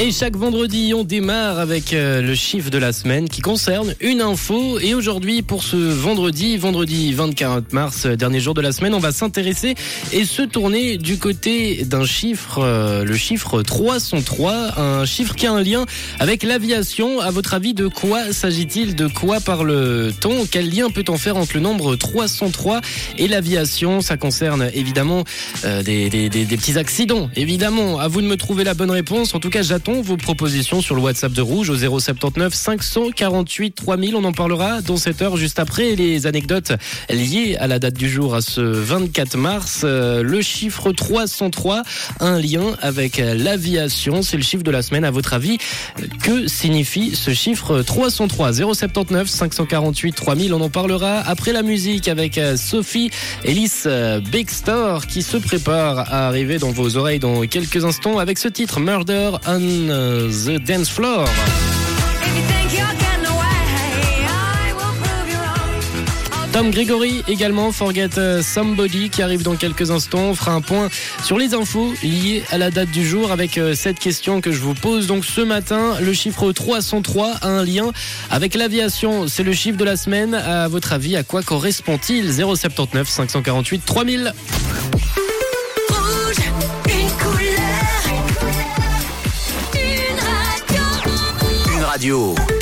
Et chaque vendredi, on démarre avec euh, le chiffre de la semaine qui concerne une info. Et aujourd'hui, pour ce vendredi, vendredi 24 mars, euh, dernier jour de la semaine, on va s'intéresser et se tourner du côté d'un chiffre, euh, le chiffre 303, un chiffre qui a un lien avec l'aviation. À votre avis, de quoi s'agit-il? De quoi parle-t-on? Quel lien peut-on faire entre le nombre 303 et l'aviation? Ça concerne évidemment des- des petits accidents. Évidemment, à vous de me trouver la bonne réponse. En tout cas, j'attends vos propositions sur le WhatsApp de Rouge au 079 548 3000. On en parlera dans cette heure juste après les anecdotes liées à la date du jour à ce 24 mars. Euh, le chiffre 303, un lien avec l'aviation. C'est le chiffre de la semaine. À votre avis, que signifie ce chiffre 303 079 548 3000 On en parlera après la musique avec euh, Sophie Ellis euh, Star qui se prépare à arriver dans vos oreilles dans quelques instants avec ce titre Murder on euh, the Dance Floor. Tom Gregory également, Forget euh, Somebody qui arrive dans quelques instants. Fera un point sur les infos liées à la date du jour avec euh, cette question que je vous pose donc ce matin. Le chiffre 303 a un lien avec l'aviation. C'est le chiffre de la semaine. À votre avis, à quoi correspond-il? 079 548 3000. Radio.